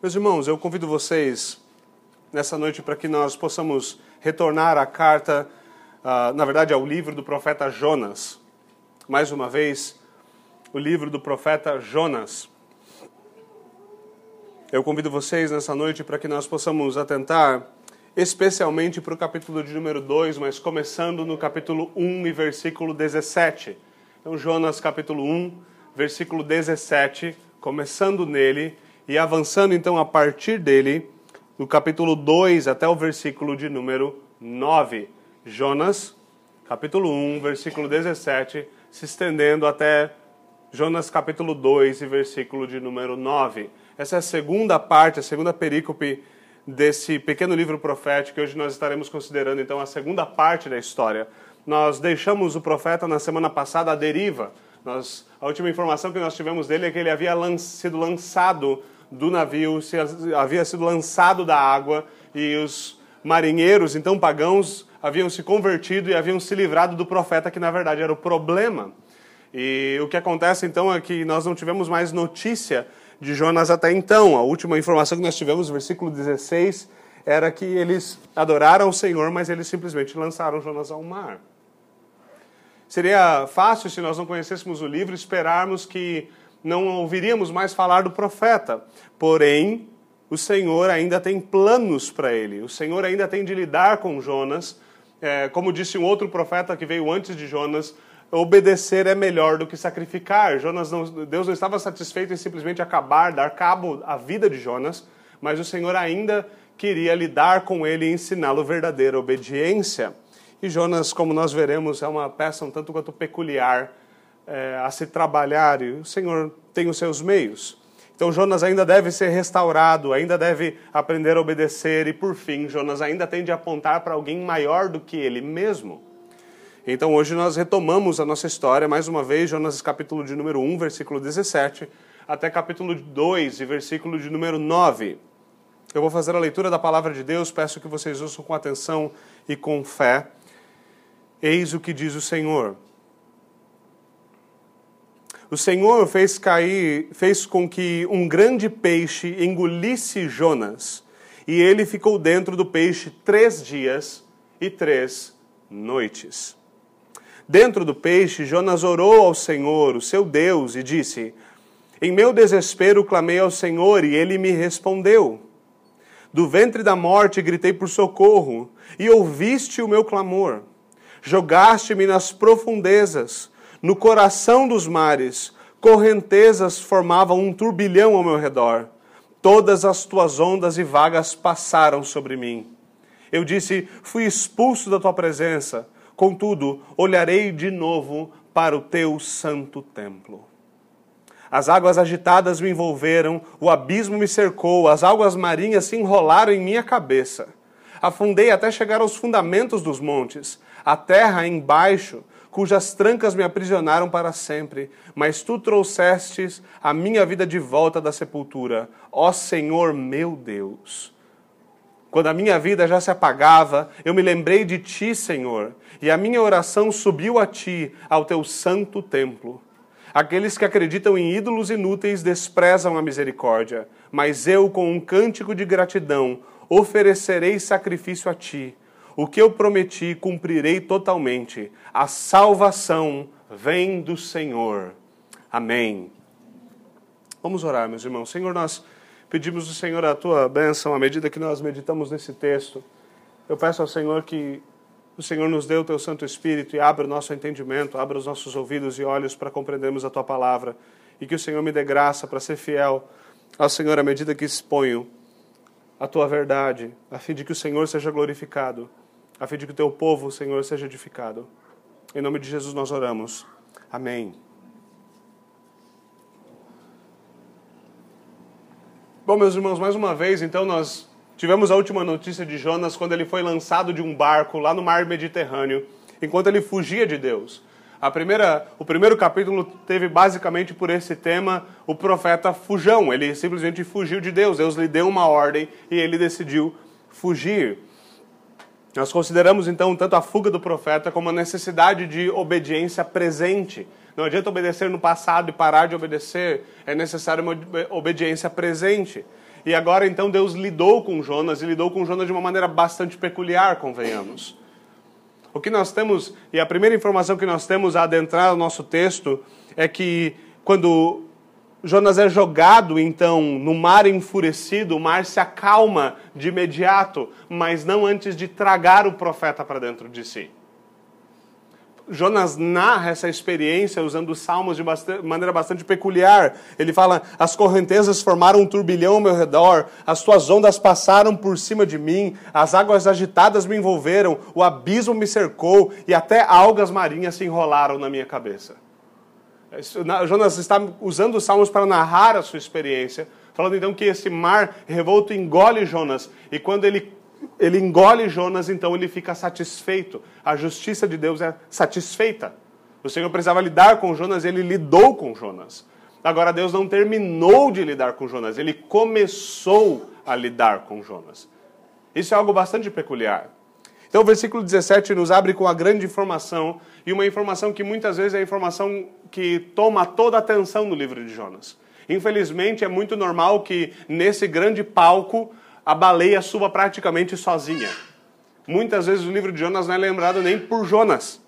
Meus irmãos, eu convido vocês nessa noite para que nós possamos retornar à carta, uh, na verdade, ao livro do profeta Jonas. Mais uma vez, o livro do profeta Jonas. Eu convido vocês nessa noite para que nós possamos atentar especialmente para o capítulo de número 2, mas começando no capítulo 1 e versículo 17. Então, Jonas, capítulo 1, versículo 17, começando nele e avançando então a partir dele, no capítulo 2 até o versículo de número 9. Jonas, capítulo 1, versículo 17, se estendendo até Jonas capítulo 2 e versículo de número 9. Essa é a segunda parte, a segunda perícope desse pequeno livro profético. Hoje nós estaremos considerando então a segunda parte da história. Nós deixamos o profeta na semana passada à deriva. Nós, a última informação que nós tivemos dele é que ele havia lan sido lançado do navio se, havia sido lançado da água e os marinheiros, então pagãos, haviam se convertido e haviam se livrado do profeta, que na verdade era o problema. E o que acontece então é que nós não tivemos mais notícia de Jonas até então. A última informação que nós tivemos, versículo 16, era que eles adoraram o Senhor, mas eles simplesmente lançaram Jonas ao mar. Seria fácil, se nós não conhecêssemos o livro, esperarmos que não ouviríamos mais falar do profeta. Porém, o Senhor ainda tem planos para ele. O Senhor ainda tem de lidar com Jonas. É, como disse um outro profeta que veio antes de Jonas, obedecer é melhor do que sacrificar. Jonas não, Deus não estava satisfeito em simplesmente acabar, dar cabo à vida de Jonas, mas o Senhor ainda queria lidar com ele e ensiná-lo verdadeira obediência. E Jonas, como nós veremos, é uma peça um tanto quanto peculiar é, a se trabalhar e o Senhor tem os seus meios. Então Jonas ainda deve ser restaurado, ainda deve aprender a obedecer e por fim Jonas ainda tem de apontar para alguém maior do que ele mesmo. Então hoje nós retomamos a nossa história mais uma vez, Jonas capítulo de número 1, versículo 17, até capítulo 2 e versículo de número 9. Eu vou fazer a leitura da palavra de Deus, peço que vocês ouçam com atenção e com fé. Eis o que diz o Senhor. O Senhor fez cair, fez com que um grande peixe engolisse Jonas, e ele ficou dentro do peixe três dias e três noites. Dentro do peixe, Jonas orou ao Senhor, o seu Deus, e disse: Em meu desespero clamei ao Senhor, e ele me respondeu. Do ventre da morte gritei por socorro, e ouviste o meu clamor. Jogaste-me nas profundezas no coração dos mares, correntezas formavam um turbilhão ao meu redor. Todas as tuas ondas e vagas passaram sobre mim. Eu disse: Fui expulso da tua presença. Contudo, olharei de novo para o teu santo templo. As águas agitadas me envolveram, o abismo me cercou, as águas marinhas se enrolaram em minha cabeça. Afundei até chegar aos fundamentos dos montes. A terra embaixo cujas trancas me aprisionaram para sempre, mas tu trouxestes a minha vida de volta da sepultura, ó Senhor meu Deus. Quando a minha vida já se apagava, eu me lembrei de ti, Senhor, e a minha oração subiu a ti, ao teu santo templo. Aqueles que acreditam em ídolos inúteis desprezam a misericórdia, mas eu, com um cântico de gratidão, oferecerei sacrifício a ti o que eu prometi cumprirei totalmente. A salvação vem do Senhor. Amém. Vamos orar, meus irmãos. Senhor, nós pedimos ao Senhor a tua bênção à medida que nós meditamos nesse texto. Eu peço ao Senhor que o Senhor nos dê o teu Santo Espírito e abra o nosso entendimento, abra os nossos ouvidos e olhos para compreendermos a tua palavra. E que o Senhor me dê graça para ser fiel ao Senhor à medida que exponho a tua verdade, a fim de que o Senhor seja glorificado a fim de que o teu povo, Senhor, seja edificado. Em nome de Jesus nós oramos. Amém. Bom, meus irmãos, mais uma vez, então, nós tivemos a última notícia de Jonas quando ele foi lançado de um barco lá no mar Mediterrâneo, enquanto ele fugia de Deus. A primeira, o primeiro capítulo teve basicamente por esse tema o profeta fujão. Ele simplesmente fugiu de Deus. Deus lhe deu uma ordem e ele decidiu fugir. Nós consideramos então tanto a fuga do profeta como a necessidade de obediência presente. Não adianta obedecer no passado e parar de obedecer, é necessário uma obediência presente. e agora então Deus lidou com Jonas e lidou com Jonas de uma maneira bastante peculiar, convenhamos. O que nós temos, e a primeira informação que nós temos a adentrar no nosso texto, é que quando Jonas é jogado então no mar enfurecido, o mar se acalma de imediato, mas não antes de tragar o profeta para dentro de si. Jonas narra essa experiência usando os salmos de bastante, maneira bastante peculiar. Ele fala: As correntezas formaram um turbilhão ao meu redor, as tuas ondas passaram por cima de mim, as águas agitadas me envolveram, o abismo me cercou e até algas marinhas se enrolaram na minha cabeça. Jonas está usando os salmos para narrar a sua experiência, falando então que esse mar revolto engole Jonas, e quando ele ele engole Jonas, então ele fica satisfeito. A justiça de Deus é satisfeita. O Senhor precisava lidar com Jonas, ele lidou com Jonas. Agora, Deus não terminou de lidar com Jonas, ele começou a lidar com Jonas. Isso é algo bastante peculiar. Então, o versículo 17 nos abre com a grande informação, e uma informação que muitas vezes é a informação que toma toda a atenção no livro de Jonas. Infelizmente, é muito normal que nesse grande palco a baleia suba praticamente sozinha. Muitas vezes o livro de Jonas não é lembrado nem por Jonas,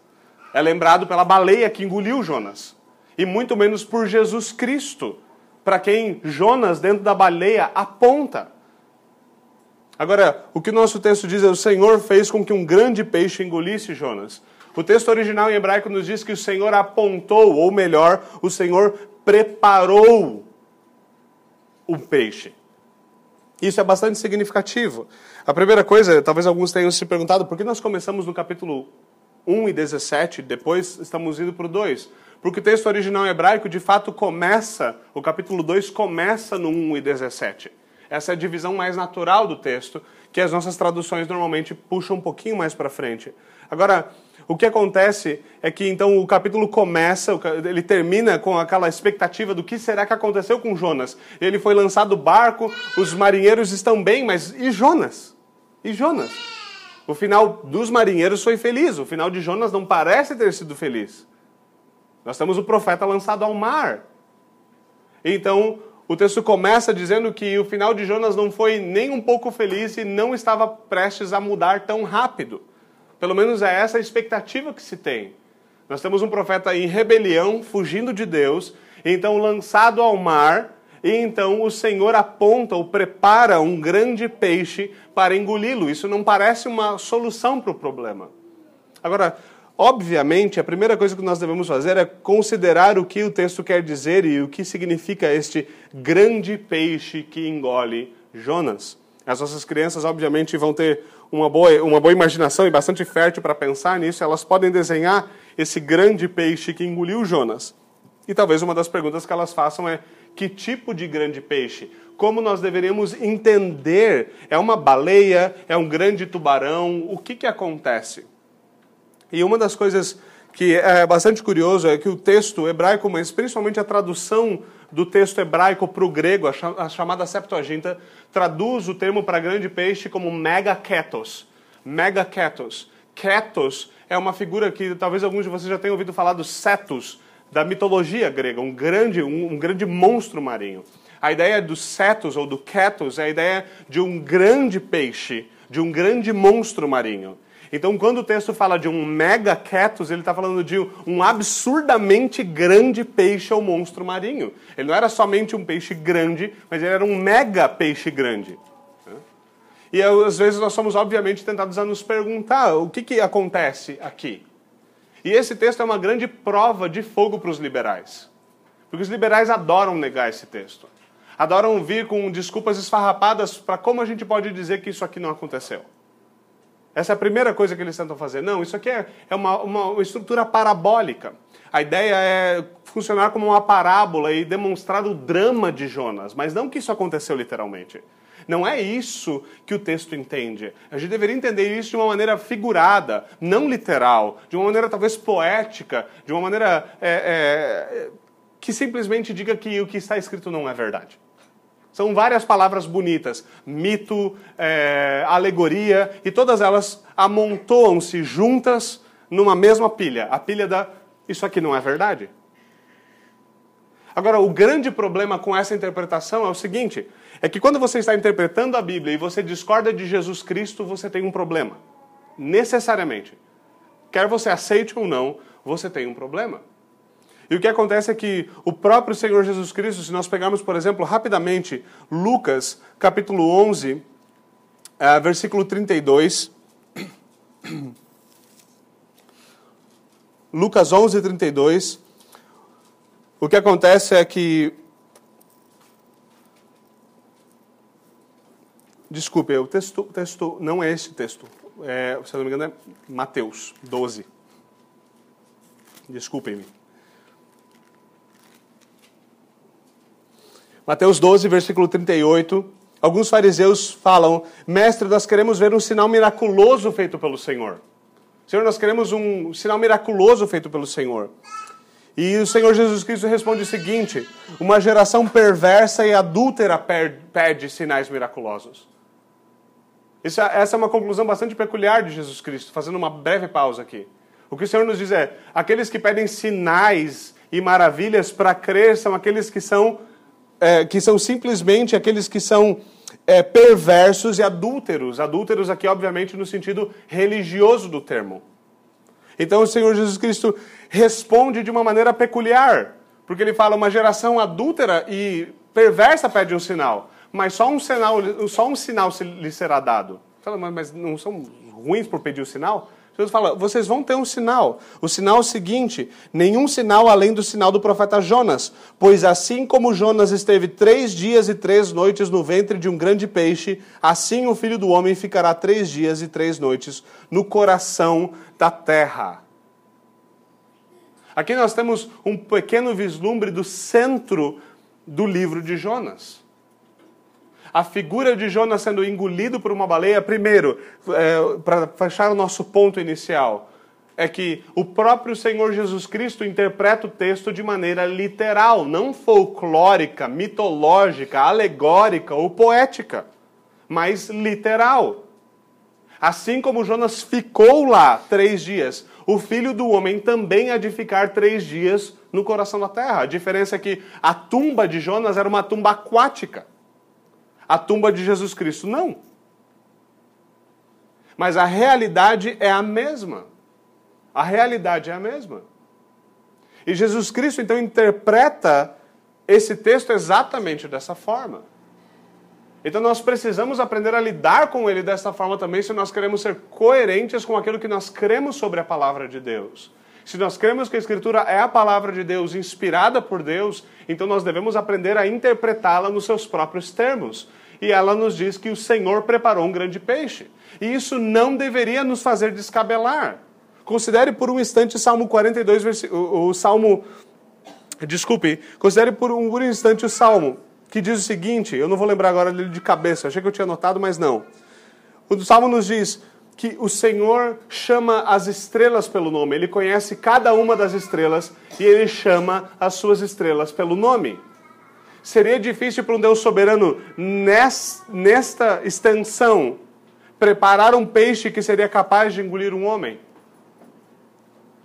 é lembrado pela baleia que engoliu Jonas, e muito menos por Jesus Cristo, para quem Jonas, dentro da baleia, aponta. Agora, o que o nosso texto diz é: o Senhor fez com que um grande peixe engolisse Jonas. O texto original em hebraico nos diz que o Senhor apontou, ou melhor, o Senhor preparou o peixe. Isso é bastante significativo. A primeira coisa, talvez alguns tenham se perguntado, por que nós começamos no capítulo 1 e 17, depois estamos indo para o 2? Porque o texto original hebraico, de fato, começa, o capítulo 2 começa no 1 e 17. Essa é a divisão mais natural do texto, que as nossas traduções normalmente puxam um pouquinho mais para frente. Agora, o que acontece é que então o capítulo começa, ele termina com aquela expectativa do que será que aconteceu com Jonas. Ele foi lançado do barco, os marinheiros estão bem, mas e Jonas? E Jonas? O final dos marinheiros foi feliz, o final de Jonas não parece ter sido feliz. Nós temos o profeta lançado ao mar. Então, o texto começa dizendo que o final de Jonas não foi nem um pouco feliz e não estava prestes a mudar tão rápido. Pelo menos é essa a expectativa que se tem. Nós temos um profeta em rebelião, fugindo de Deus, então lançado ao mar, e então o Senhor aponta ou prepara um grande peixe para engoli-lo. Isso não parece uma solução para o problema. Agora, obviamente, a primeira coisa que nós devemos fazer é considerar o que o texto quer dizer e o que significa este grande peixe que engole Jonas. As nossas crianças, obviamente, vão ter uma boa, uma boa imaginação e bastante fértil para pensar nisso, elas podem desenhar esse grande peixe que engoliu Jonas. E talvez uma das perguntas que elas façam é: que tipo de grande peixe? Como nós deveríamos entender? É uma baleia? É um grande tubarão? O que, que acontece? E uma das coisas que é bastante curioso é que o texto hebraico, mas principalmente a tradução do texto hebraico para o grego, a chamada Septuaginta, traduz o termo para grande peixe como megaketos. Megaketos. Ketos é uma figura que talvez alguns de vocês já tenham ouvido falar do Cetus, da mitologia grega, um grande, um, um grande monstro marinho. A ideia do Cetus ou do Ketos é a ideia de um grande peixe, de um grande monstro marinho. Então, quando o texto fala de um mega ketos, ele está falando de um absurdamente grande peixe ou monstro marinho. Ele não era somente um peixe grande, mas ele era um mega peixe grande. E às vezes nós somos, obviamente, tentados a nos perguntar o que, que acontece aqui. E esse texto é uma grande prova de fogo para os liberais. Porque os liberais adoram negar esse texto. Adoram vir com desculpas esfarrapadas para como a gente pode dizer que isso aqui não aconteceu. Essa é a primeira coisa que eles tentam fazer. Não, isso aqui é, é uma, uma estrutura parabólica. A ideia é funcionar como uma parábola e demonstrar o drama de Jonas, mas não que isso aconteceu literalmente. Não é isso que o texto entende. A gente deveria entender isso de uma maneira figurada, não literal, de uma maneira talvez poética, de uma maneira é, é, que simplesmente diga que o que está escrito não é verdade. São várias palavras bonitas: mito, é, alegoria, e todas elas amontoam-se juntas numa mesma pilha a pilha da isso aqui não é verdade. Agora, o grande problema com essa interpretação é o seguinte: é que quando você está interpretando a Bíblia e você discorda de Jesus Cristo, você tem um problema. Necessariamente. Quer você aceite ou não, você tem um problema. E o que acontece é que o próprio Senhor Jesus Cristo, se nós pegarmos, por exemplo, rapidamente, Lucas, capítulo 11, uh, versículo 32. Lucas 11, 32. O que acontece é que. Desculpe, o texto, texto não é esse texto. É, se não me engano, é Mateus 12. Desculpem-me. Mateus 12, versículo 38. Alguns fariseus falam: Mestre, nós queremos ver um sinal miraculoso feito pelo Senhor. Senhor, nós queremos um sinal miraculoso feito pelo Senhor. E o Senhor Jesus Cristo responde o seguinte: Uma geração perversa e adúltera pede sinais miraculosos. Isso, essa é uma conclusão bastante peculiar de Jesus Cristo, fazendo uma breve pausa aqui. O que o Senhor nos diz é: aqueles que pedem sinais e maravilhas para crer são aqueles que são é, que são simplesmente aqueles que são é, perversos e adúlteros. Adúlteros aqui, obviamente, no sentido religioso do termo. Então o Senhor Jesus Cristo responde de uma maneira peculiar, porque ele fala: uma geração adúltera e perversa pede um sinal, mas só um sinal, só um sinal lhe será dado. Fala, mas não são ruins por pedir o sinal? Deus fala: vocês vão ter um sinal. O sinal é o seguinte: nenhum sinal além do sinal do profeta Jonas. Pois assim como Jonas esteve três dias e três noites no ventre de um grande peixe, assim o filho do homem ficará três dias e três noites no coração da terra. Aqui nós temos um pequeno vislumbre do centro do livro de Jonas a figura de Jonas sendo engolido por uma baleia, primeiro, é, para fechar o nosso ponto inicial, é que o próprio Senhor Jesus Cristo interpreta o texto de maneira literal, não folclórica, mitológica, alegórica ou poética, mas literal. Assim como Jonas ficou lá três dias, o filho do homem também há de ficar três dias no coração da terra. A diferença é que a tumba de Jonas era uma tumba aquática a tumba de Jesus Cristo. Não. Mas a realidade é a mesma. A realidade é a mesma. E Jesus Cristo então interpreta esse texto exatamente dessa forma. Então nós precisamos aprender a lidar com ele dessa forma também se nós queremos ser coerentes com aquilo que nós cremos sobre a palavra de Deus. Se nós cremos que a Escritura é a palavra de Deus, inspirada por Deus, então nós devemos aprender a interpretá-la nos seus próprios termos e ela nos diz que o Senhor preparou um grande peixe. E isso não deveria nos fazer descabelar. Considere por um instante Salmo 42, o, o Salmo. Desculpe, considere por um, por um instante o Salmo, que diz o seguinte: eu não vou lembrar agora dele de cabeça, achei que eu tinha notado, mas não. O Salmo nos diz que o Senhor chama as estrelas pelo nome, ele conhece cada uma das estrelas e ele chama as suas estrelas pelo nome. Seria difícil para um Deus soberano, nesta extensão, preparar um peixe que seria capaz de engolir um homem?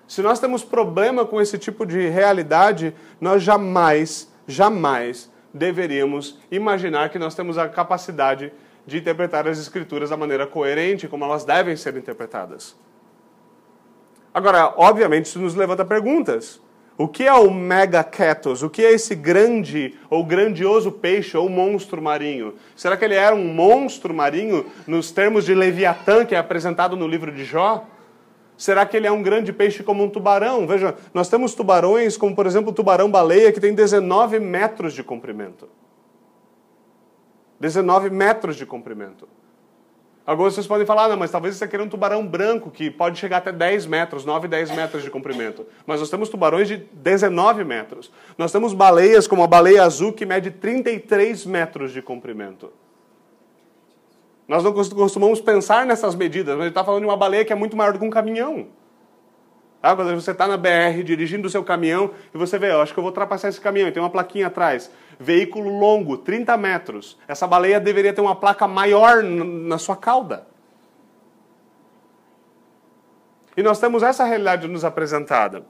Se nós temos problema com esse tipo de realidade, nós jamais, jamais deveríamos imaginar que nós temos a capacidade de interpretar as Escrituras da maneira coerente, como elas devem ser interpretadas. Agora, obviamente, isso nos levanta perguntas. O que é o megaketos? O que é esse grande ou grandioso peixe ou monstro marinho? Será que ele era um monstro marinho nos termos de Leviatã, que é apresentado no livro de Jó? Será que ele é um grande peixe como um tubarão? Veja, nós temos tubarões, como por exemplo o tubarão-baleia, que tem 19 metros de comprimento. 19 metros de comprimento. Alguns vocês podem falar, não, mas talvez você queira um tubarão branco que pode chegar até 10 metros, 9, 10 metros de comprimento. Mas nós temos tubarões de 19 metros. Nós temos baleias como a baleia azul que mede 33 metros de comprimento. Nós não costumamos pensar nessas medidas, mas ele está falando de uma baleia que é muito maior do que um caminhão. Ah, quando você está na BR dirigindo o seu caminhão e você vê, eu acho que eu vou ultrapassar esse caminhão, e tem uma plaquinha atrás. Veículo longo, 30 metros. Essa baleia deveria ter uma placa maior na sua cauda. E nós temos essa realidade nos apresentada.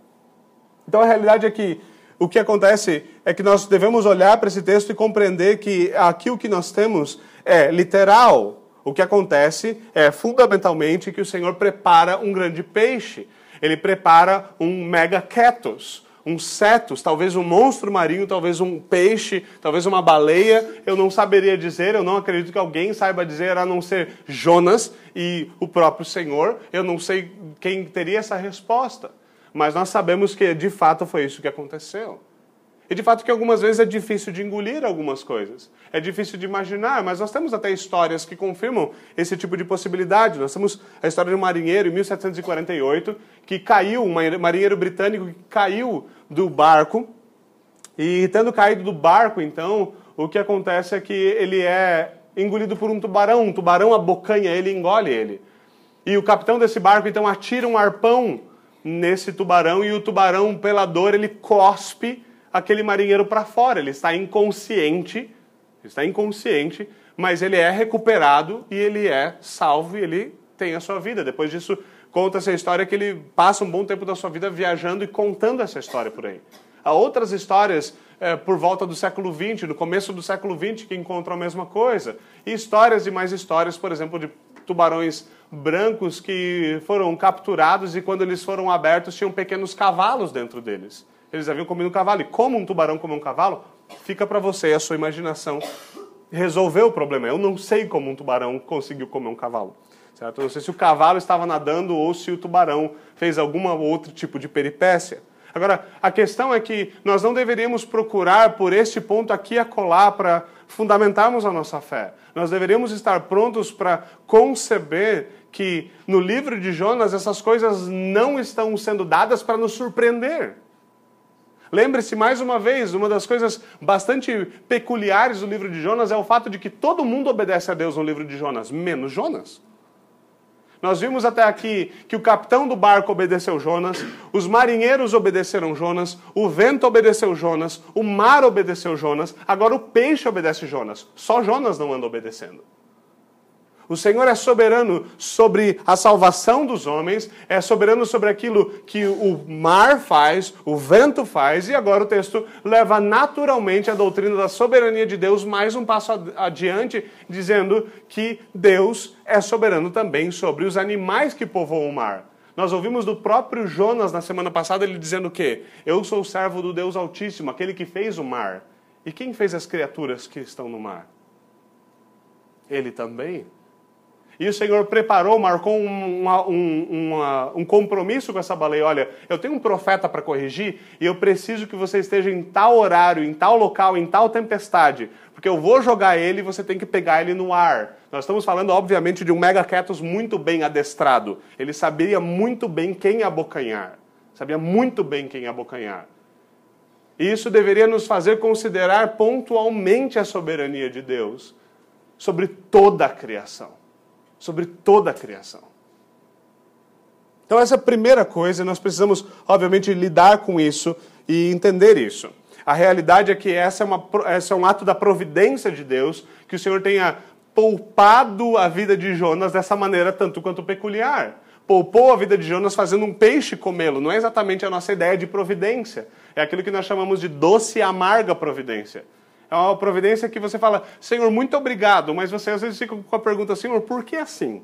Então a realidade é que o que acontece é que nós devemos olhar para esse texto e compreender que aqui o que nós temos é literal. O que acontece é fundamentalmente que o Senhor prepara um grande peixe. Ele prepara um mega ketos, um cetus, talvez um monstro marinho, talvez um peixe, talvez uma baleia. Eu não saberia dizer, eu não acredito que alguém saiba dizer, a não ser Jonas e o próprio Senhor. Eu não sei quem teria essa resposta. Mas nós sabemos que de fato foi isso que aconteceu. E de fato que algumas vezes é difícil de engolir algumas coisas. É difícil de imaginar, mas nós temos até histórias que confirmam esse tipo de possibilidade. Nós temos a história de um marinheiro em 1748 que caiu, um marinheiro britânico que caiu do barco. E tendo caído do barco, então, o que acontece é que ele é engolido por um tubarão. Um tubarão abocanha ele e engole ele. E o capitão desse barco, então, atira um arpão nesse tubarão e o tubarão, pela dor, ele cospe aquele marinheiro para fora. Ele está inconsciente, está inconsciente, mas ele é recuperado e ele é salvo e ele tem a sua vida. Depois disso, conta-se a história que ele passa um bom tempo da sua vida viajando e contando essa história por aí. Há outras histórias é, por volta do século XX, no começo do século XX, que encontram a mesma coisa. E histórias e mais histórias, por exemplo, de tubarões brancos que foram capturados e quando eles foram abertos tinham pequenos cavalos dentro deles. Eles haviam comido um cavalo. E como um tubarão come um cavalo, fica para você e a sua imaginação resolver o problema. Eu não sei como um tubarão conseguiu comer um cavalo. Certo? Eu não sei se o cavalo estava nadando ou se o tubarão fez algum outro tipo de peripécia. Agora, a questão é que nós não deveríamos procurar por este ponto aqui a colar para fundamentarmos a nossa fé. Nós deveríamos estar prontos para conceber que no livro de Jonas essas coisas não estão sendo dadas para nos surpreender. Lembre-se mais uma vez, uma das coisas bastante peculiares do livro de Jonas é o fato de que todo mundo obedece a Deus no livro de Jonas, menos Jonas. Nós vimos até aqui que o capitão do barco obedeceu Jonas, os marinheiros obedeceram Jonas, o vento obedeceu Jonas, o mar obedeceu Jonas, agora o peixe obedece Jonas. Só Jonas não anda obedecendo. O Senhor é soberano sobre a salvação dos homens, é soberano sobre aquilo que o mar faz, o vento faz, e agora o texto leva naturalmente a doutrina da soberania de Deus mais um passo adiante, dizendo que Deus é soberano também sobre os animais que povoam o mar. Nós ouvimos do próprio Jonas na semana passada ele dizendo o quê? Eu sou servo do Deus Altíssimo, aquele que fez o mar. E quem fez as criaturas que estão no mar? Ele também. E o Senhor preparou, marcou um, uma, um, uma, um compromisso com essa baleia. Olha, eu tenho um profeta para corrigir e eu preciso que você esteja em tal horário, em tal local, em tal tempestade. Porque eu vou jogar ele e você tem que pegar ele no ar. Nós estamos falando, obviamente, de um megaquetos muito bem adestrado. Ele sabia muito bem quem abocanhar. Sabia muito bem quem abocanhar. E isso deveria nos fazer considerar pontualmente a soberania de Deus sobre toda a criação sobre toda a criação. Então, essa é a primeira coisa, nós precisamos, obviamente, lidar com isso e entender isso. A realidade é que essa é, uma, essa é um ato da providência de Deus, que o Senhor tenha poupado a vida de Jonas dessa maneira tanto quanto peculiar. Poupou a vida de Jonas fazendo um peixe comê-lo. Não é exatamente a nossa ideia de providência. É aquilo que nós chamamos de doce e amarga providência. É uma providência que você fala, Senhor, muito obrigado, mas você às vezes fica com a pergunta, Senhor, por que assim?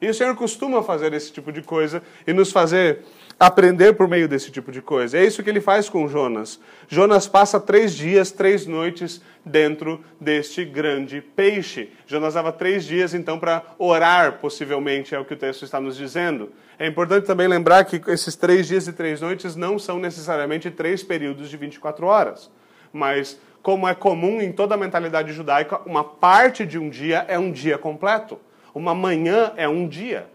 E o Senhor costuma fazer esse tipo de coisa e nos fazer aprender por meio desse tipo de coisa. É isso que ele faz com Jonas. Jonas passa três dias, três noites dentro deste grande peixe. Jonas dava três dias, então, para orar, possivelmente, é o que o texto está nos dizendo. É importante também lembrar que esses três dias e três noites não são necessariamente três períodos de 24 horas mas como é comum em toda a mentalidade judaica, uma parte de um dia é um dia completo. Uma manhã é um dia.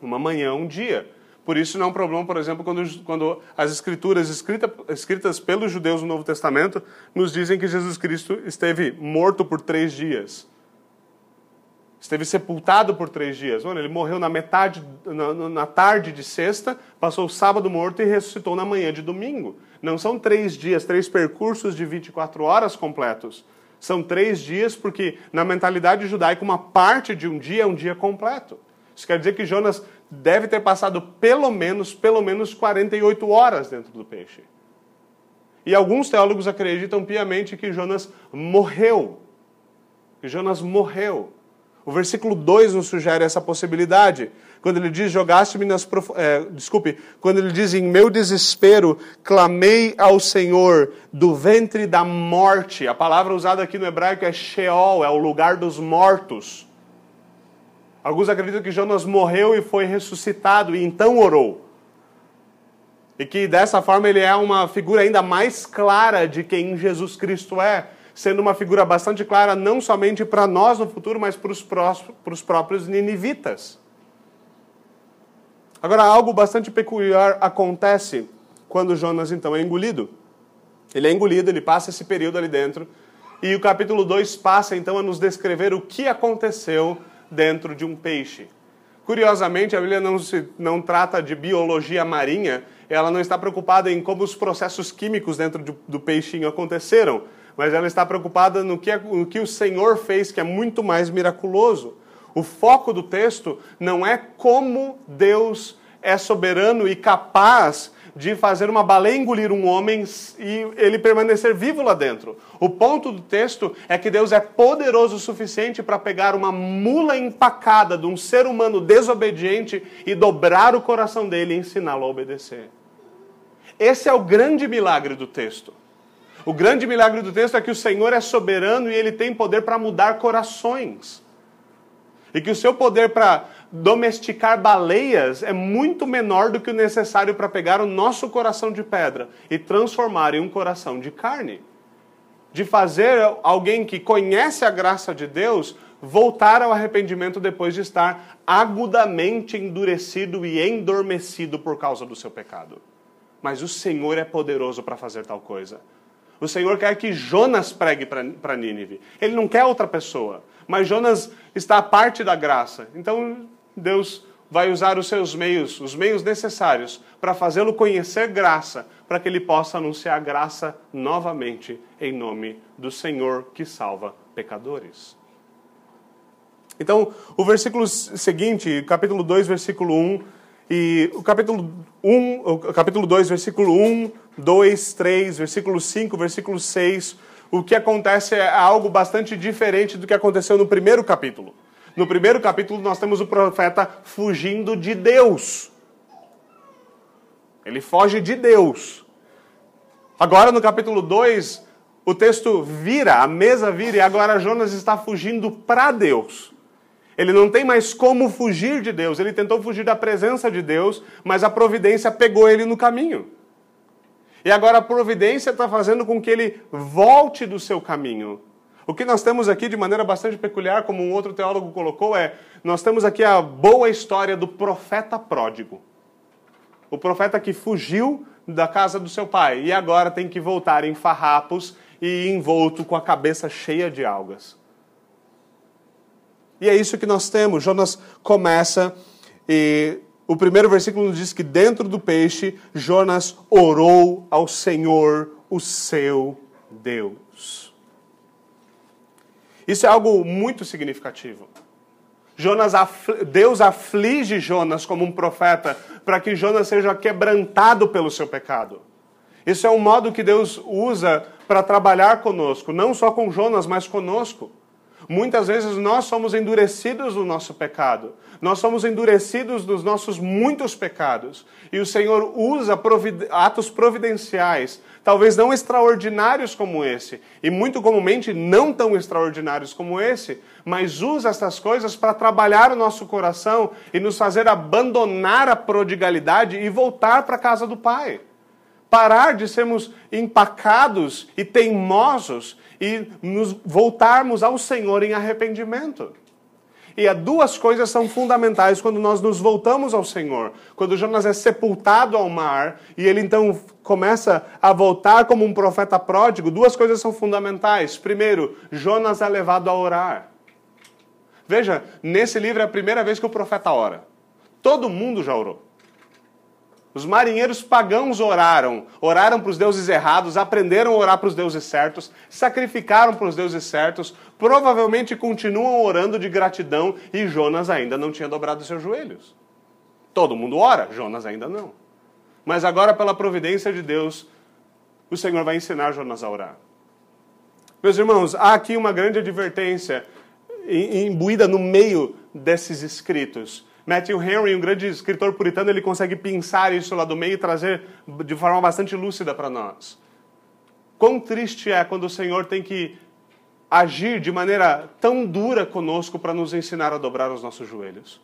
Uma manhã é um dia. Por isso não é um problema, por exemplo, quando, quando as escrituras escrita, escritas pelos judeus no Novo Testamento nos dizem que Jesus Cristo esteve morto por três dias. Esteve sepultado por três dias. Olha, ele morreu na metade, na, na tarde de sexta, passou o sábado morto e ressuscitou na manhã de domingo. Não são três dias, três percursos de 24 horas completos. São três dias porque, na mentalidade judaica, uma parte de um dia é um dia completo. Isso quer dizer que Jonas deve ter passado pelo menos, pelo menos 48 horas dentro do peixe. E alguns teólogos acreditam piamente que Jonas morreu. Que Jonas morreu. O versículo 2 nos sugere essa possibilidade. Quando ele diz, jogaste-me nas prof... é, desculpe, quando ele diz, em meu desespero, clamei ao Senhor do ventre da morte. A palavra usada aqui no hebraico é Sheol, é o lugar dos mortos. Alguns acreditam que Jonas morreu e foi ressuscitado e então orou. E que dessa forma ele é uma figura ainda mais clara de quem Jesus Cristo é sendo uma figura bastante clara não somente para nós no futuro, mas para os próprios ninivitas. Agora, algo bastante peculiar acontece quando Jonas então é engolido. Ele é engolido, ele passa esse período ali dentro, e o capítulo 2 passa então a nos descrever o que aconteceu dentro de um peixe. Curiosamente, a Bíblia não, se, não trata de biologia marinha, ela não está preocupada em como os processos químicos dentro do, do peixinho aconteceram mas ela está preocupada no que, no que o Senhor fez, que é muito mais miraculoso. O foco do texto não é como Deus é soberano e capaz de fazer uma baleia engolir um homem e ele permanecer vivo lá dentro. O ponto do texto é que Deus é poderoso o suficiente para pegar uma mula empacada de um ser humano desobediente e dobrar o coração dele e ensiná-lo a obedecer. Esse é o grande milagre do texto. O grande milagre do texto é que o Senhor é soberano e ele tem poder para mudar corações. E que o seu poder para domesticar baleias é muito menor do que o necessário para pegar o nosso coração de pedra e transformar em um coração de carne. De fazer alguém que conhece a graça de Deus voltar ao arrependimento depois de estar agudamente endurecido e endormecido por causa do seu pecado. Mas o Senhor é poderoso para fazer tal coisa. O Senhor quer que Jonas pregue para Nínive. Ele não quer outra pessoa. Mas Jonas está parte da graça. Então Deus vai usar os seus meios, os meios necessários, para fazê-lo conhecer graça, para que ele possa anunciar graça novamente em nome do Senhor que salva pecadores. Então, o versículo seguinte, capítulo 2, versículo 1, e o capítulo 1, o capítulo 2, versículo 1, 2, 3, versículo 5, versículo 6, o que acontece é algo bastante diferente do que aconteceu no primeiro capítulo. No primeiro capítulo nós temos o profeta fugindo de Deus. Ele foge de Deus. Agora no capítulo 2, o texto vira, a mesa vira, e agora Jonas está fugindo para Deus. Ele não tem mais como fugir de Deus. Ele tentou fugir da presença de Deus, mas a providência pegou ele no caminho. E agora a providência está fazendo com que ele volte do seu caminho. O que nós temos aqui de maneira bastante peculiar, como um outro teólogo colocou, é: nós temos aqui a boa história do profeta pródigo. O profeta que fugiu da casa do seu pai e agora tem que voltar em farrapos e envolto com a cabeça cheia de algas. E é isso que nós temos. Jonas começa e o primeiro versículo nos diz que dentro do peixe Jonas orou ao Senhor, o seu Deus. Isso é algo muito significativo. Jonas, Deus aflige Jonas como um profeta para que Jonas seja quebrantado pelo seu pecado. Isso é um modo que Deus usa para trabalhar conosco, não só com Jonas, mas conosco. Muitas vezes nós somos endurecidos no nosso pecado. Nós somos endurecidos nos nossos muitos pecados. E o Senhor usa atos providenciais, talvez não extraordinários como esse, e muito comumente não tão extraordinários como esse, mas usa estas coisas para trabalhar o nosso coração e nos fazer abandonar a prodigalidade e voltar para a casa do Pai. Parar de sermos empacados e teimosos e nos voltarmos ao Senhor em arrependimento. E as duas coisas são fundamentais quando nós nos voltamos ao Senhor. Quando Jonas é sepultado ao mar e ele então começa a voltar como um profeta pródigo, duas coisas são fundamentais. Primeiro, Jonas é levado a orar. Veja, nesse livro é a primeira vez que o profeta ora. Todo mundo já orou. Os marinheiros pagãos oraram, oraram para os deuses errados, aprenderam a orar para os deuses certos, sacrificaram para os deuses certos, provavelmente continuam orando de gratidão e Jonas ainda não tinha dobrado seus joelhos. Todo mundo ora, Jonas ainda não. Mas agora, pela providência de Deus, o Senhor vai ensinar Jonas a orar. Meus irmãos, há aqui uma grande advertência imbuída no meio desses escritos. Matthew Henry, um grande escritor puritano, ele consegue pensar isso lá do meio e trazer de forma bastante lúcida para nós. Quão triste é quando o Senhor tem que agir de maneira tão dura conosco para nos ensinar a dobrar os nossos joelhos.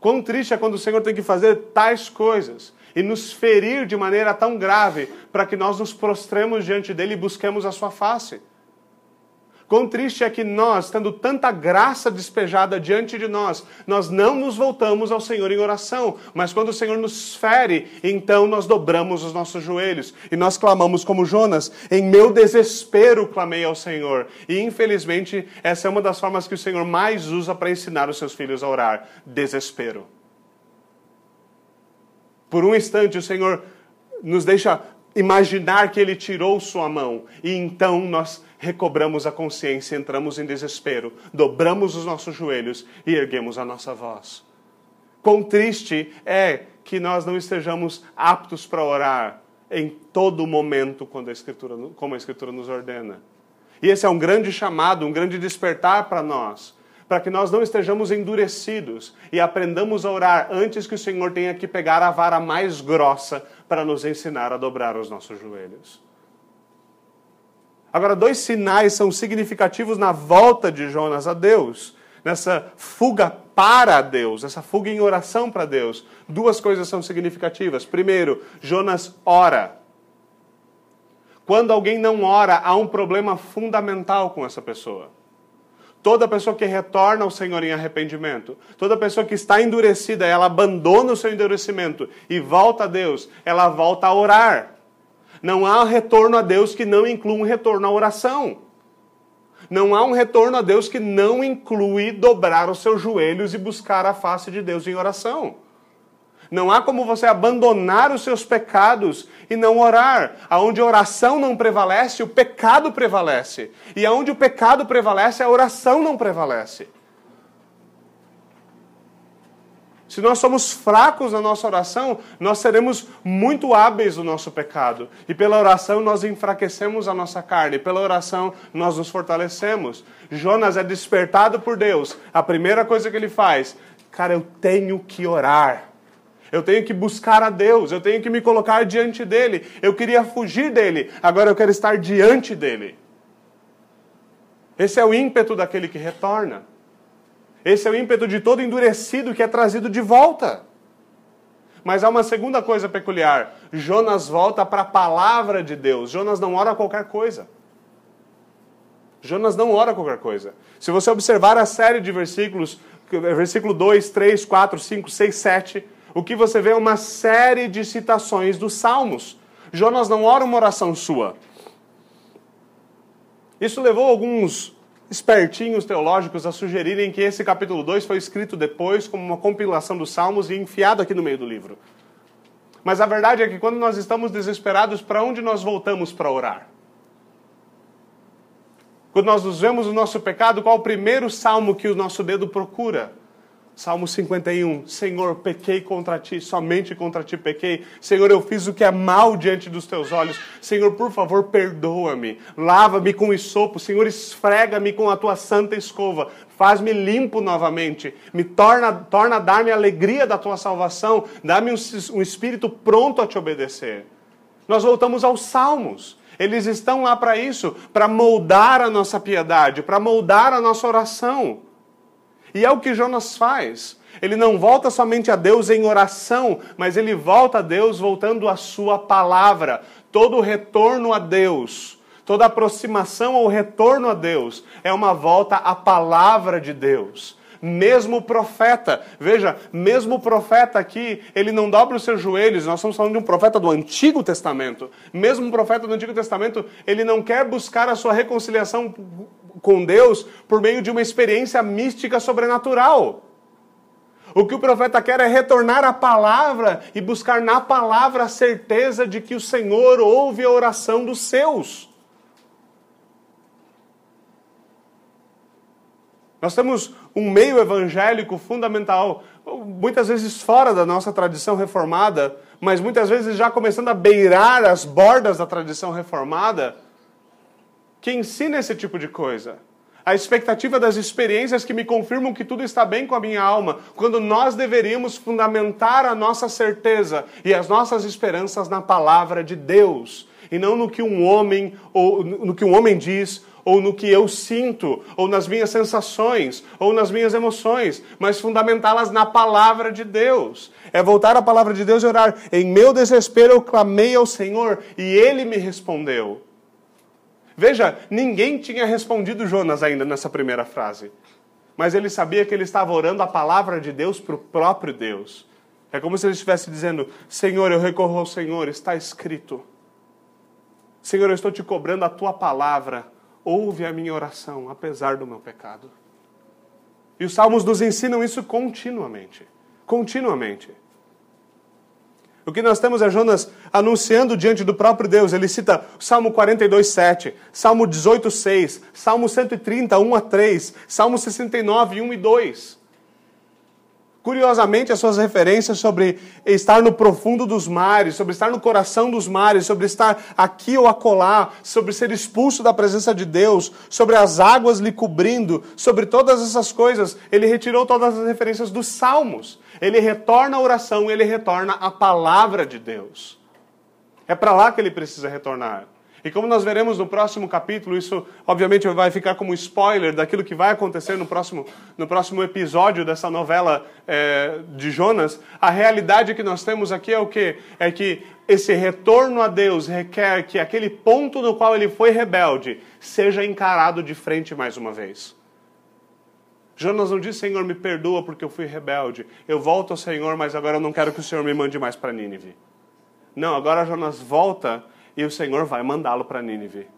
Quão triste é quando o Senhor tem que fazer tais coisas e nos ferir de maneira tão grave para que nós nos prostremos diante dele e busquemos a sua face. Quão triste é que nós, tendo tanta graça despejada diante de nós, nós não nos voltamos ao Senhor em oração, mas quando o Senhor nos fere, então nós dobramos os nossos joelhos e nós clamamos como Jonas: em meu desespero clamei ao Senhor. E infelizmente, essa é uma das formas que o Senhor mais usa para ensinar os seus filhos a orar: desespero. Por um instante, o Senhor nos deixa imaginar que Ele tirou sua mão, e então nós recobramos a consciência, entramos em desespero, dobramos os nossos joelhos e erguemos a nossa voz. Quão triste é que nós não estejamos aptos para orar em todo momento quando a Escritura, como a Escritura nos ordena. E esse é um grande chamado, um grande despertar para nós para que nós não estejamos endurecidos e aprendamos a orar antes que o Senhor tenha que pegar a vara mais grossa para nos ensinar a dobrar os nossos joelhos. Agora, dois sinais são significativos na volta de Jonas a Deus, nessa fuga para Deus, essa fuga em oração para Deus. Duas coisas são significativas. Primeiro, Jonas ora. Quando alguém não ora, há um problema fundamental com essa pessoa. Toda pessoa que retorna ao Senhor em arrependimento, toda pessoa que está endurecida, ela abandona o seu endurecimento e volta a Deus, ela volta a orar. Não há retorno a Deus que não inclua um retorno à oração. Não há um retorno a Deus que não inclui dobrar os seus joelhos e buscar a face de Deus em oração. Não há como você abandonar os seus pecados e não orar. Aonde a oração não prevalece, o pecado prevalece. E aonde o pecado prevalece, a oração não prevalece. Se nós somos fracos na nossa oração, nós seremos muito hábeis no nosso pecado. E pela oração nós enfraquecemos a nossa carne. Pela oração nós nos fortalecemos. Jonas é despertado por Deus. A primeira coisa que ele faz, cara, eu tenho que orar. Eu tenho que buscar a Deus, eu tenho que me colocar diante dele. Eu queria fugir dele, agora eu quero estar diante dele. Esse é o ímpeto daquele que retorna. Esse é o ímpeto de todo endurecido que é trazido de volta. Mas há uma segunda coisa peculiar. Jonas volta para a palavra de Deus. Jonas não ora qualquer coisa. Jonas não ora qualquer coisa. Se você observar a série de versículos, versículo 2, 3, 4, 5, 6, 7, o que você vê é uma série de citações dos Salmos. Jonas não ora uma oração sua. Isso levou alguns espertinhos teológicos a sugerirem que esse capítulo 2 foi escrito depois como uma compilação dos Salmos e enfiado aqui no meio do livro. Mas a verdade é que quando nós estamos desesperados, para onde nós voltamos para orar? Quando nós nos vemos no nosso pecado, qual o primeiro salmo que o nosso dedo procura? Salmo 51. Senhor, pequei contra ti, somente contra ti pequei. Senhor, eu fiz o que é mal diante dos teus olhos. Senhor, por favor, perdoa-me. Lava-me com isopo. Senhor, esfrega-me com a tua santa escova. Faz-me limpo novamente. Me torna, torna a dar-me a alegria da tua salvação. Dá-me um, um espírito pronto a te obedecer. Nós voltamos aos Salmos. Eles estão lá para isso, para moldar a nossa piedade, para moldar a nossa oração. E é o que Jonas faz. Ele não volta somente a Deus em oração, mas ele volta a Deus voltando à sua palavra. Todo retorno a Deus, toda aproximação ao retorno a Deus é uma volta à palavra de Deus. Mesmo profeta, veja, mesmo profeta aqui, ele não dobra os seus joelhos, nós estamos falando de um profeta do Antigo Testamento. Mesmo profeta do Antigo Testamento, ele não quer buscar a sua reconciliação com Deus por meio de uma experiência mística sobrenatural. O que o profeta quer é retornar à palavra e buscar na palavra a certeza de que o Senhor ouve a oração dos seus. Nós temos um meio evangélico fundamental, muitas vezes fora da nossa tradição reformada, mas muitas vezes já começando a beirar as bordas da tradição reformada, que ensina esse tipo de coisa. A expectativa das experiências que me confirmam que tudo está bem com a minha alma, quando nós deveríamos fundamentar a nossa certeza e as nossas esperanças na palavra de Deus, e não no que um homem ou no que um homem diz ou no que eu sinto, ou nas minhas sensações, ou nas minhas emoções, mas fundamentá-las na palavra de Deus. É voltar à palavra de Deus e orar. Em meu desespero eu clamei ao Senhor e ele me respondeu. Veja, ninguém tinha respondido Jonas ainda nessa primeira frase. Mas ele sabia que ele estava orando a palavra de Deus para o próprio Deus. É como se ele estivesse dizendo: Senhor, eu recorro ao Senhor, está escrito. Senhor, eu estou te cobrando a tua palavra ouve a minha oração, apesar do meu pecado. E os salmos nos ensinam isso continuamente. Continuamente. O que nós temos é Jonas anunciando diante do próprio Deus. Ele cita Salmo 42, 7, Salmo 18, 6, Salmo 130, 1 a 3, Salmo 69, 1 e 2. Curiosamente, as suas referências sobre estar no profundo dos mares, sobre estar no coração dos mares, sobre estar aqui ou acolá, sobre ser expulso da presença de Deus, sobre as águas lhe cobrindo, sobre todas essas coisas, ele retirou todas as referências dos salmos. Ele retorna a oração, ele retorna a palavra de Deus. É para lá que ele precisa retornar. E como nós veremos no próximo capítulo, isso obviamente vai ficar como spoiler daquilo que vai acontecer no próximo, no próximo episódio dessa novela é, de Jonas, a realidade que nós temos aqui é o quê? É que esse retorno a Deus requer que aquele ponto no qual ele foi rebelde seja encarado de frente mais uma vez. Jonas não diz, Senhor, me perdoa porque eu fui rebelde. Eu volto ao Senhor, mas agora eu não quero que o Senhor me mande mais para Nínive. Não, agora Jonas volta e o Senhor vai mandá-lo para Nínive.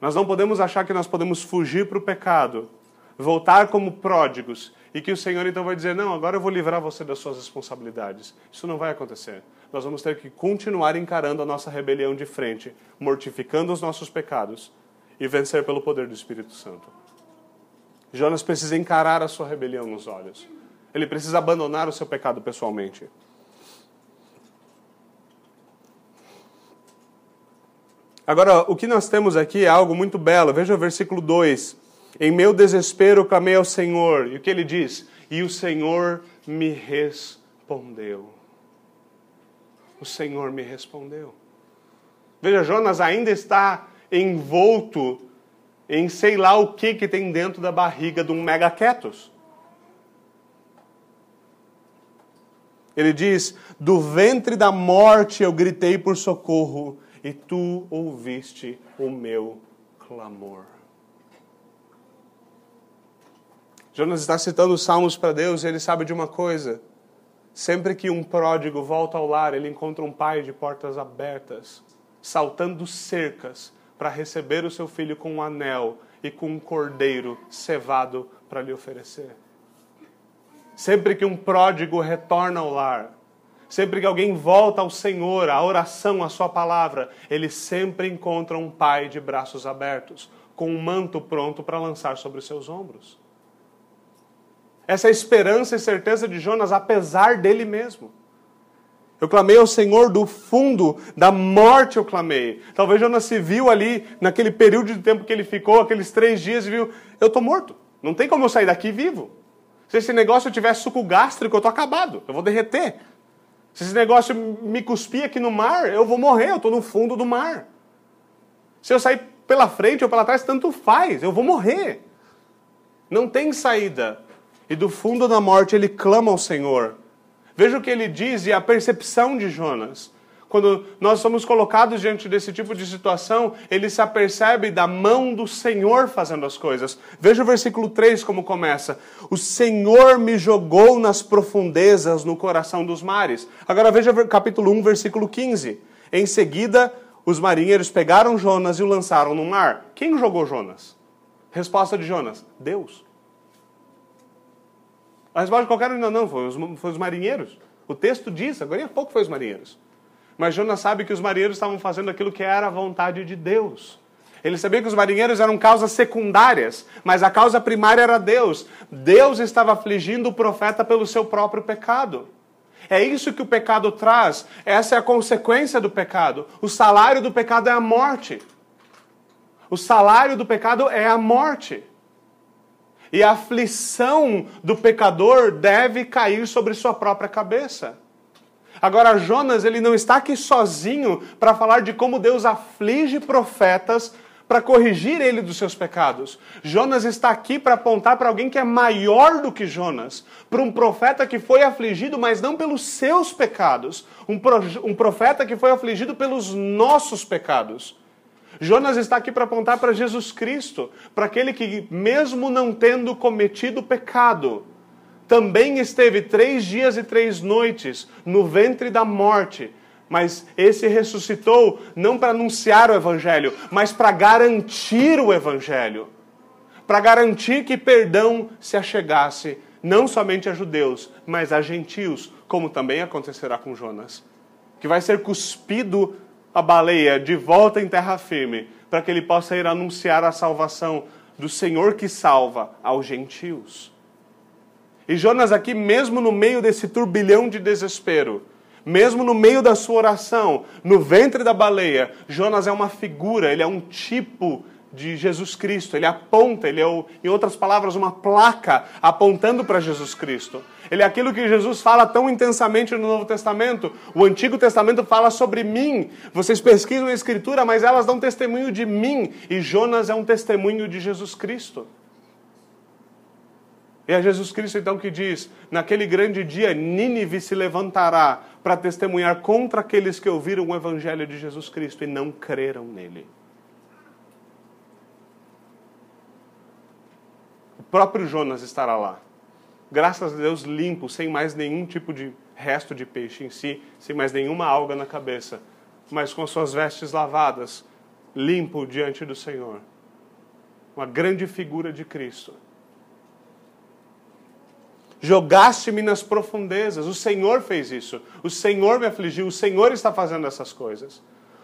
Nós não podemos achar que nós podemos fugir para o pecado, voltar como pródigos e que o Senhor então vai dizer: Não, agora eu vou livrar você das suas responsabilidades. Isso não vai acontecer. Nós vamos ter que continuar encarando a nossa rebelião de frente, mortificando os nossos pecados e vencer pelo poder do Espírito Santo. Jonas precisa encarar a sua rebelião nos olhos. Ele precisa abandonar o seu pecado pessoalmente. Agora, o que nós temos aqui é algo muito belo. Veja o versículo 2. Em meu desespero clamei ao Senhor. E o que ele diz? E o Senhor me respondeu. O Senhor me respondeu. Veja, Jonas ainda está envolto em sei lá o que que tem dentro da barriga de um megaquetos. Ele diz: Do ventre da morte eu gritei por socorro e tu ouviste o meu clamor. Jonas está citando os salmos para Deus e ele sabe de uma coisa. Sempre que um pródigo volta ao lar, ele encontra um pai de portas abertas, saltando cercas para receber o seu filho com um anel e com um cordeiro cevado para lhe oferecer. Sempre que um pródigo retorna ao lar, Sempre que alguém volta ao Senhor, à oração, à Sua palavra, ele sempre encontra um pai de braços abertos, com um manto pronto para lançar sobre os seus ombros. Essa é esperança e certeza de Jonas, apesar dele mesmo. Eu clamei ao Senhor do fundo da morte, eu clamei. Talvez Jonas se viu ali, naquele período de tempo que ele ficou, aqueles três dias, e viu: eu estou morto. Não tem como eu sair daqui vivo. Se esse negócio tiver suco gástrico, eu estou acabado. Eu vou derreter. Se esse negócio me cuspir aqui no mar, eu vou morrer, eu estou no fundo do mar. Se eu sair pela frente ou pela trás, tanto faz, eu vou morrer. Não tem saída. E do fundo da morte ele clama ao Senhor. Veja o que ele diz e a percepção de Jonas. Quando nós somos colocados diante desse tipo de situação, ele se apercebe da mão do Senhor fazendo as coisas. Veja o versículo 3 como começa: O Senhor me jogou nas profundezas no coração dos mares. Agora veja capítulo 1, versículo 15. Em seguida, os marinheiros pegaram Jonas e o lançaram no mar. Quem jogou Jonas? Resposta de Jonas: Deus. A resposta de qualquer um não, não, foi os, foi os marinheiros. O texto diz, agora há pouco foi os marinheiros. Mas Jonas sabe que os marinheiros estavam fazendo aquilo que era a vontade de Deus. Ele sabia que os marinheiros eram causas secundárias, mas a causa primária era Deus. Deus estava afligindo o profeta pelo seu próprio pecado. É isso que o pecado traz, essa é a consequência do pecado. O salário do pecado é a morte. O salário do pecado é a morte. E a aflição do pecador deve cair sobre sua própria cabeça. Agora, Jonas, ele não está aqui sozinho para falar de como Deus aflige profetas para corrigir ele dos seus pecados. Jonas está aqui para apontar para alguém que é maior do que Jonas, para um profeta que foi afligido, mas não pelos seus pecados, um, pro, um profeta que foi afligido pelos nossos pecados. Jonas está aqui para apontar para Jesus Cristo, para aquele que, mesmo não tendo cometido pecado, também esteve três dias e três noites no ventre da morte, mas esse ressuscitou não para anunciar o Evangelho, mas para garantir o Evangelho. Para garantir que perdão se achegasse não somente a judeus, mas a gentios, como também acontecerá com Jonas. Que vai ser cuspido a baleia de volta em terra firme, para que ele possa ir anunciar a salvação do Senhor que salva aos gentios. E Jonas, aqui, mesmo no meio desse turbilhão de desespero, mesmo no meio da sua oração, no ventre da baleia, Jonas é uma figura, ele é um tipo de Jesus Cristo. Ele aponta, ele é, em outras palavras, uma placa apontando para Jesus Cristo. Ele é aquilo que Jesus fala tão intensamente no Novo Testamento. O Antigo Testamento fala sobre mim. Vocês pesquisam a Escritura, mas elas dão testemunho de mim. E Jonas é um testemunho de Jesus Cristo. E é Jesus Cristo então que diz: Naquele grande dia, Nínive se levantará para testemunhar contra aqueles que ouviram o evangelho de Jesus Cristo e não creram nele. O próprio Jonas estará lá. Graças a Deus, limpo, sem mais nenhum tipo de resto de peixe em si, sem mais nenhuma alga na cabeça, mas com suas vestes lavadas, limpo diante do Senhor. Uma grande figura de Cristo Jogaste-me nas profundezas. O Senhor fez isso. O Senhor me afligiu. O Senhor está fazendo essas coisas.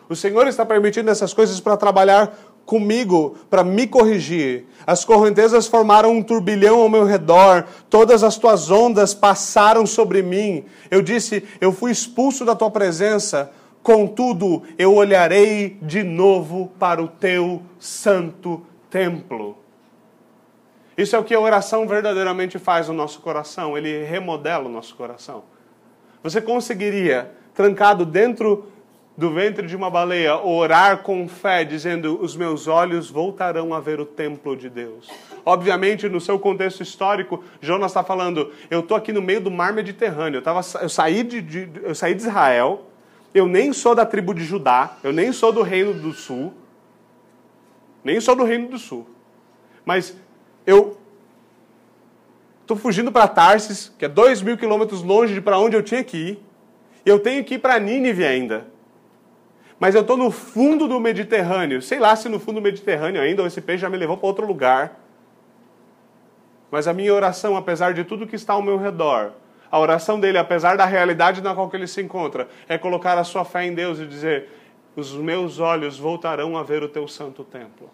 O Senhor está permitindo essas coisas para trabalhar comigo, para me corrigir. As correntezas formaram um turbilhão ao meu redor. Todas as tuas ondas passaram sobre mim. Eu disse: Eu fui expulso da tua presença. Contudo, eu olharei de novo para o teu santo templo. Isso é o que a oração verdadeiramente faz no nosso coração, ele remodela o nosso coração. Você conseguiria, trancado dentro do ventre de uma baleia, orar com fé, dizendo: Os meus olhos voltarão a ver o templo de Deus. Obviamente, no seu contexto histórico, Jonas está falando: Eu estou aqui no meio do mar Mediterrâneo, eu, tava, eu, saí de, de, eu saí de Israel, eu nem sou da tribo de Judá, eu nem sou do reino do sul, nem sou do reino do sul. Mas eu estou fugindo para Tarsis, que é dois mil quilômetros longe de para onde eu tinha que ir. Eu tenho que ir para Nínive ainda. Mas eu estou no fundo do Mediterrâneo. Sei lá se no fundo do Mediterrâneo ainda, ou esse peixe já me levou para outro lugar. Mas a minha oração, apesar de tudo que está ao meu redor, a oração dele, apesar da realidade na qual ele se encontra, é colocar a sua fé em Deus e dizer: Os meus olhos voltarão a ver o teu santo templo.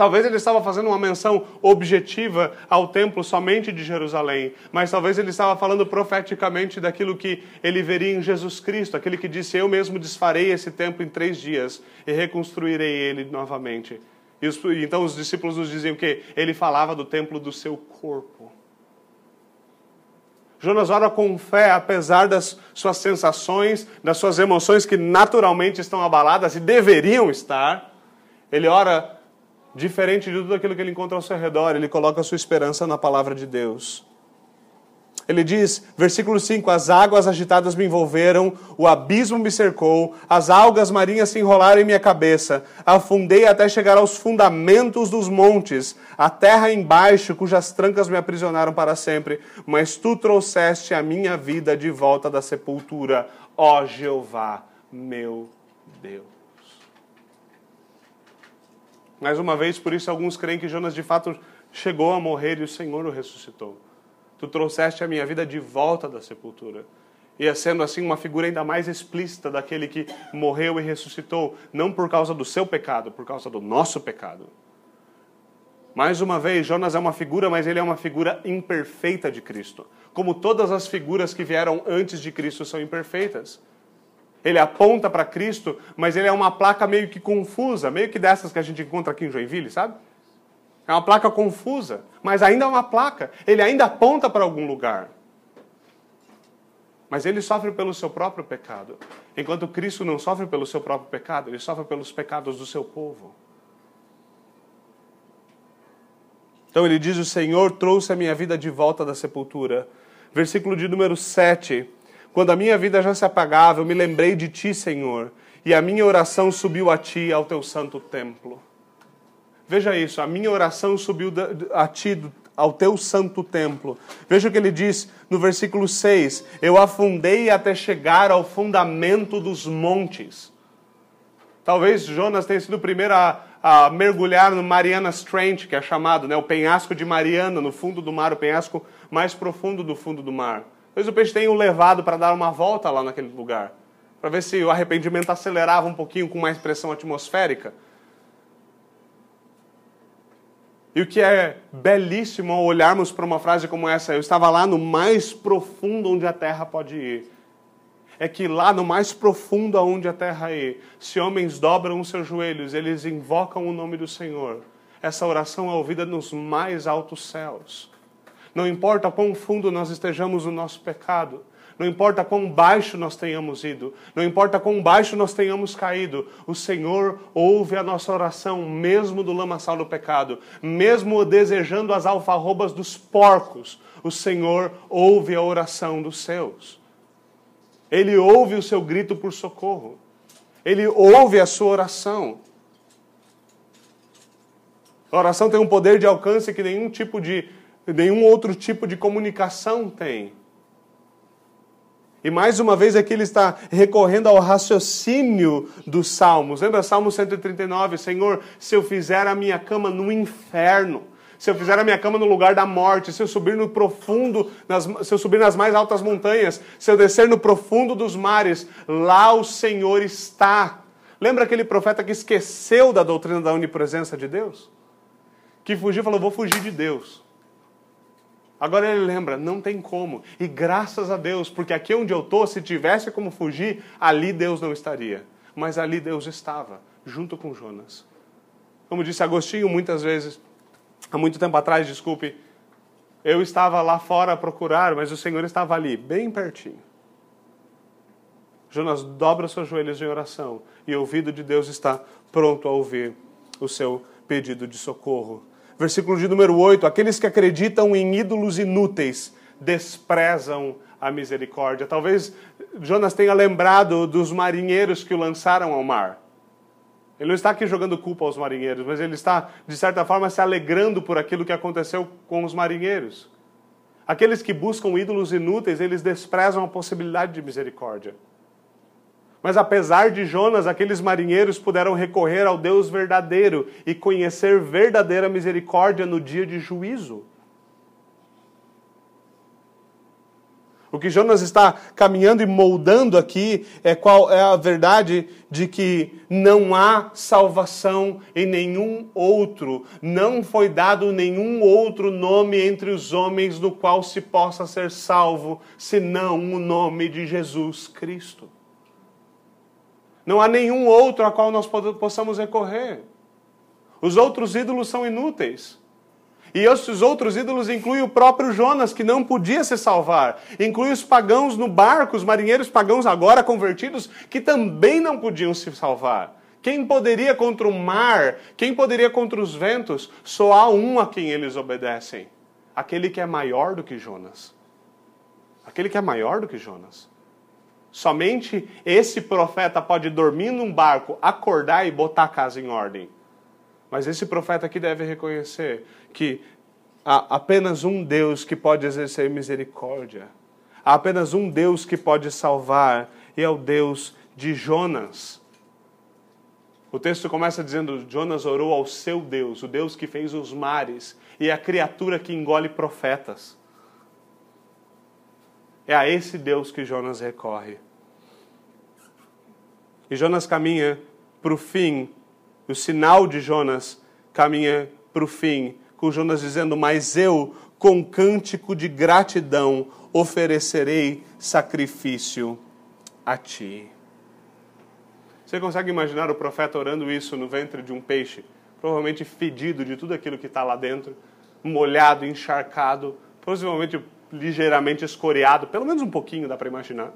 Talvez ele estava fazendo uma menção objetiva ao templo somente de Jerusalém, mas talvez ele estava falando profeticamente daquilo que ele veria em Jesus Cristo, aquele que disse: Eu mesmo desfarei esse templo em três dias e reconstruirei ele novamente. E então os discípulos nos diziam que ele falava do templo do seu corpo. Jonas ora com fé, apesar das suas sensações, das suas emoções que naturalmente estão abaladas e deveriam estar. Ele ora diferente de tudo aquilo que ele encontra ao seu redor, ele coloca a sua esperança na palavra de Deus. Ele diz, versículo 5: As águas agitadas me envolveram, o abismo me cercou, as algas marinhas se enrolaram em minha cabeça, afundei até chegar aos fundamentos dos montes, a terra embaixo, cujas trancas me aprisionaram para sempre. Mas tu trouxeste a minha vida de volta da sepultura, ó Jeová, meu Deus. Mais uma vez, por isso alguns creem que Jonas de fato chegou a morrer e o Senhor o ressuscitou. Tu trouxeste a minha vida de volta da sepultura. Ia sendo assim uma figura ainda mais explícita daquele que morreu e ressuscitou, não por causa do seu pecado, por causa do nosso pecado. Mais uma vez, Jonas é uma figura, mas ele é uma figura imperfeita de Cristo. Como todas as figuras que vieram antes de Cristo são imperfeitas. Ele aponta para Cristo, mas ele é uma placa meio que confusa, meio que dessas que a gente encontra aqui em Joinville, sabe? É uma placa confusa, mas ainda é uma placa. Ele ainda aponta para algum lugar. Mas ele sofre pelo seu próprio pecado. Enquanto Cristo não sofre pelo seu próprio pecado, ele sofre pelos pecados do seu povo. Então ele diz: O Senhor trouxe a minha vida de volta da sepultura. Versículo de número 7. Quando a minha vida já se apagava, eu me lembrei de ti, Senhor, e a minha oração subiu a ti, ao teu santo templo. Veja isso, a minha oração subiu a ti, ao teu santo templo. Veja o que ele diz no versículo 6: Eu afundei até chegar ao fundamento dos montes. Talvez Jonas tenha sido o primeiro a, a mergulhar no Marianas Trench, que é chamado, né, o penhasco de Mariana, no fundo do mar, o penhasco mais profundo do fundo do mar. Talvez o peixe tenha o levado para dar uma volta lá naquele lugar, para ver se o arrependimento acelerava um pouquinho com mais pressão atmosférica. E o que é belíssimo ao olharmos para uma frase como essa, eu estava lá no mais profundo onde a terra pode ir. É que lá no mais profundo aonde a terra ir, se homens dobram os seus joelhos, eles invocam o nome do Senhor. Essa oração é ouvida nos mais altos céus. Não importa quão fundo nós estejamos no nosso pecado, não importa quão baixo nós tenhamos ido, não importa quão baixo nós tenhamos caído, o Senhor ouve a nossa oração, mesmo do lamaçal do pecado, mesmo desejando as alfarrobas dos porcos, o Senhor ouve a oração dos seus. Ele ouve o seu grito por socorro. Ele ouve a sua oração. A oração tem um poder de alcance que nenhum tipo de nenhum outro tipo de comunicação tem. E mais uma vez aqui ele está recorrendo ao raciocínio dos salmos. Lembra Salmo 139? Senhor, se eu fizer a minha cama no inferno, se eu fizer a minha cama no lugar da morte, se eu subir no profundo, nas, se eu subir nas mais altas montanhas, se eu descer no profundo dos mares, lá o Senhor está. Lembra aquele profeta que esqueceu da doutrina da onipresença de Deus? Que fugiu e falou: Vou fugir de Deus. Agora ele lembra, não tem como. E graças a Deus, porque aqui onde eu estou, se tivesse como fugir, ali Deus não estaria. Mas ali Deus estava, junto com Jonas. Como disse Agostinho muitas vezes, há muito tempo atrás, desculpe, eu estava lá fora a procurar, mas o Senhor estava ali, bem pertinho. Jonas dobra seus joelhos em oração e o ouvido de Deus está pronto a ouvir o seu pedido de socorro. Versículo de número 8: Aqueles que acreditam em ídolos inúteis desprezam a misericórdia. Talvez Jonas tenha lembrado dos marinheiros que o lançaram ao mar. Ele não está aqui jogando culpa aos marinheiros, mas ele está, de certa forma, se alegrando por aquilo que aconteceu com os marinheiros. Aqueles que buscam ídolos inúteis, eles desprezam a possibilidade de misericórdia. Mas apesar de Jonas, aqueles marinheiros puderam recorrer ao Deus verdadeiro e conhecer verdadeira misericórdia no dia de juízo. O que Jonas está caminhando e moldando aqui é qual é a verdade de que não há salvação em nenhum outro, não foi dado nenhum outro nome entre os homens no qual se possa ser salvo, senão o nome de Jesus Cristo. Não há nenhum outro a qual nós possamos recorrer. Os outros ídolos são inúteis. E esses outros ídolos incluem o próprio Jonas, que não podia se salvar. Inclui os pagãos no barco, os marinheiros pagãos agora convertidos, que também não podiam se salvar. Quem poderia contra o mar? Quem poderia contra os ventos? Só há um a quem eles obedecem: aquele que é maior do que Jonas. Aquele que é maior do que Jonas. Somente esse profeta pode dormir num barco, acordar e botar a casa em ordem. Mas esse profeta aqui deve reconhecer que há apenas um Deus que pode exercer misericórdia. Há apenas um Deus que pode salvar, e é o Deus de Jonas. O texto começa dizendo: Jonas orou ao seu Deus, o Deus que fez os mares e a criatura que engole profetas. É a esse Deus que Jonas recorre. E Jonas caminha para o fim, o sinal de Jonas caminha para o fim, com Jonas dizendo: Mas eu, com cântico de gratidão, oferecerei sacrifício a ti. Você consegue imaginar o profeta orando isso no ventre de um peixe, provavelmente fedido de tudo aquilo que está lá dentro, molhado, encharcado, possivelmente ligeiramente escoreado, pelo menos um pouquinho dá para imaginar.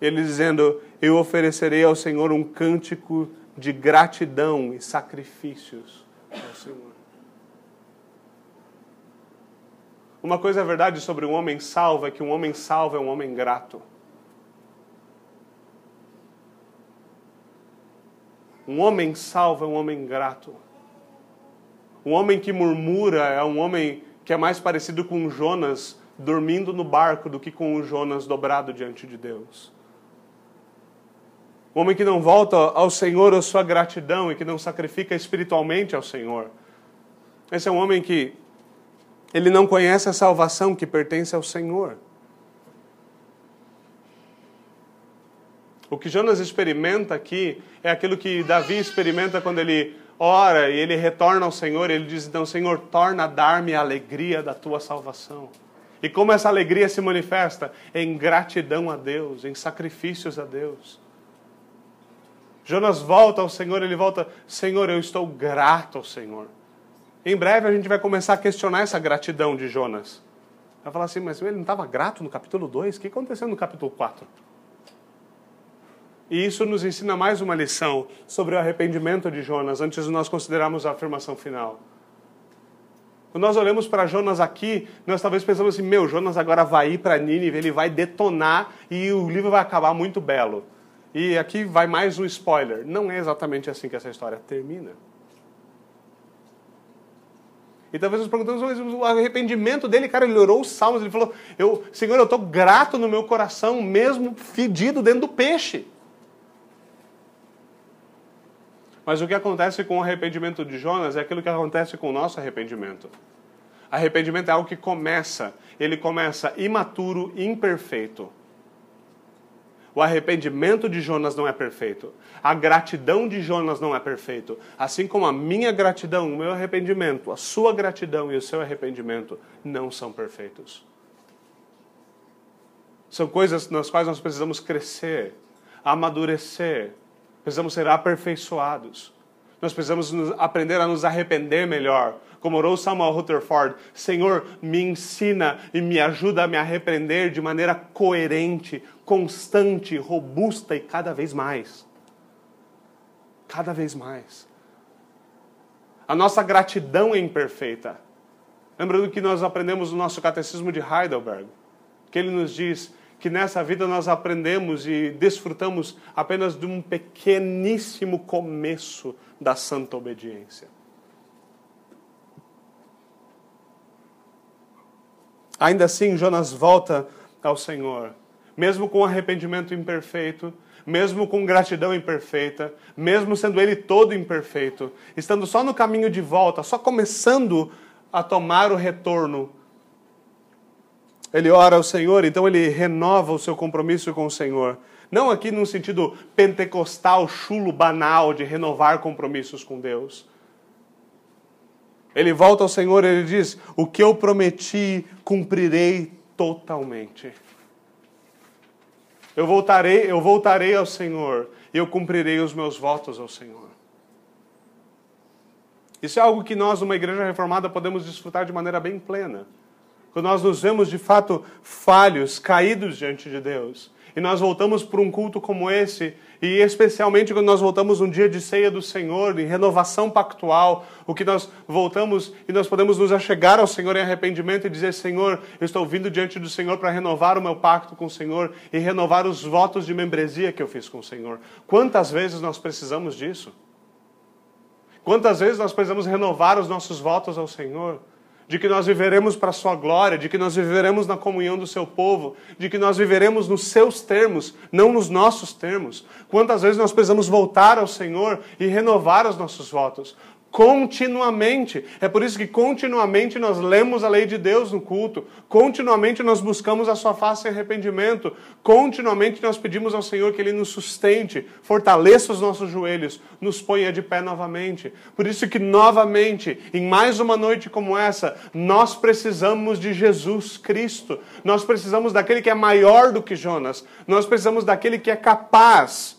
Ele dizendo: Eu oferecerei ao Senhor um cântico de gratidão e sacrifícios ao Senhor. Uma coisa é verdade sobre um homem salvo é que um homem salvo é um homem grato. Um homem salvo é um homem grato. Um homem que murmura é um homem que é mais parecido com Jonas dormindo no barco do que com o Jonas dobrado diante de Deus. Um homem que não volta ao Senhor a sua gratidão e que não sacrifica espiritualmente ao Senhor. Esse é um homem que ele não conhece a salvação que pertence ao Senhor. O que Jonas experimenta aqui é aquilo que Davi experimenta quando ele ora e ele retorna ao Senhor. Ele diz então: Senhor, torna a dar-me a alegria da tua salvação. E como essa alegria se manifesta? Em gratidão a Deus, em sacrifícios a Deus. Jonas volta ao Senhor, ele volta: Senhor, eu estou grato ao Senhor. Em breve a gente vai começar a questionar essa gratidão de Jonas. Vai falar assim, mas ele não estava grato no capítulo 2? O que aconteceu no capítulo 4? E isso nos ensina mais uma lição sobre o arrependimento de Jonas, antes de nós considerarmos a afirmação final. Quando nós olhamos para Jonas aqui, nós talvez pensamos assim: meu, Jonas agora vai ir para Nínive, ele vai detonar e o livro vai acabar muito belo. E aqui vai mais um spoiler: não é exatamente assim que essa história termina. E talvez nos perguntamos, mas o arrependimento dele, cara, ele orou os salmos, ele falou: eu, Senhor, eu estou grato no meu coração, mesmo fedido dentro do peixe. Mas o que acontece com o arrependimento de Jonas é aquilo que acontece com o nosso arrependimento. Arrependimento é algo que começa, ele começa imaturo, imperfeito. O arrependimento de Jonas não é perfeito. A gratidão de Jonas não é perfeito. Assim como a minha gratidão, o meu arrependimento, a sua gratidão e o seu arrependimento não são perfeitos. São coisas nas quais nós precisamos crescer, amadurecer, precisamos ser aperfeiçoados. Nós precisamos aprender a nos arrepender melhor. Como orou Samuel Rutherford, Senhor, me ensina e me ajuda a me arrepender de maneira coerente, constante, robusta e cada vez mais. Cada vez mais. A nossa gratidão é imperfeita. Lembrando que nós aprendemos no nosso catecismo de Heidelberg, que ele nos diz que nessa vida nós aprendemos e desfrutamos apenas de um pequeníssimo começo da santa obediência. Ainda assim, Jonas volta ao Senhor, mesmo com arrependimento imperfeito, mesmo com gratidão imperfeita, mesmo sendo ele todo imperfeito, estando só no caminho de volta, só começando a tomar o retorno ele ora ao Senhor, então ele renova o seu compromisso com o Senhor. Não aqui num sentido pentecostal, chulo, banal de renovar compromissos com Deus. Ele volta ao Senhor e ele diz: O que eu prometi, cumprirei totalmente. Eu voltarei, eu voltarei ao Senhor e eu cumprirei os meus votos ao Senhor. Isso é algo que nós, numa igreja reformada, podemos desfrutar de maneira bem plena quando nós nos vemos de fato falhos, caídos diante de Deus, e nós voltamos para um culto como esse, e especialmente quando nós voltamos um dia de ceia do Senhor, em renovação pactual, o que nós voltamos e nós podemos nos achegar ao Senhor em arrependimento e dizer: Senhor, eu estou vindo diante do Senhor para renovar o meu pacto com o Senhor e renovar os votos de membresia que eu fiz com o Senhor. Quantas vezes nós precisamos disso? Quantas vezes nós precisamos renovar os nossos votos ao Senhor? De que nós viveremos para a sua glória, de que nós viveremos na comunhão do seu povo, de que nós viveremos nos seus termos, não nos nossos termos. Quantas vezes nós precisamos voltar ao Senhor e renovar os nossos votos? Continuamente. É por isso que continuamente nós lemos a lei de Deus no culto, continuamente nós buscamos a sua face em arrependimento, continuamente nós pedimos ao Senhor que Ele nos sustente, fortaleça os nossos joelhos, nos ponha de pé novamente. Por isso que novamente, em mais uma noite como essa, nós precisamos de Jesus Cristo. Nós precisamos daquele que é maior do que Jonas. Nós precisamos daquele que é capaz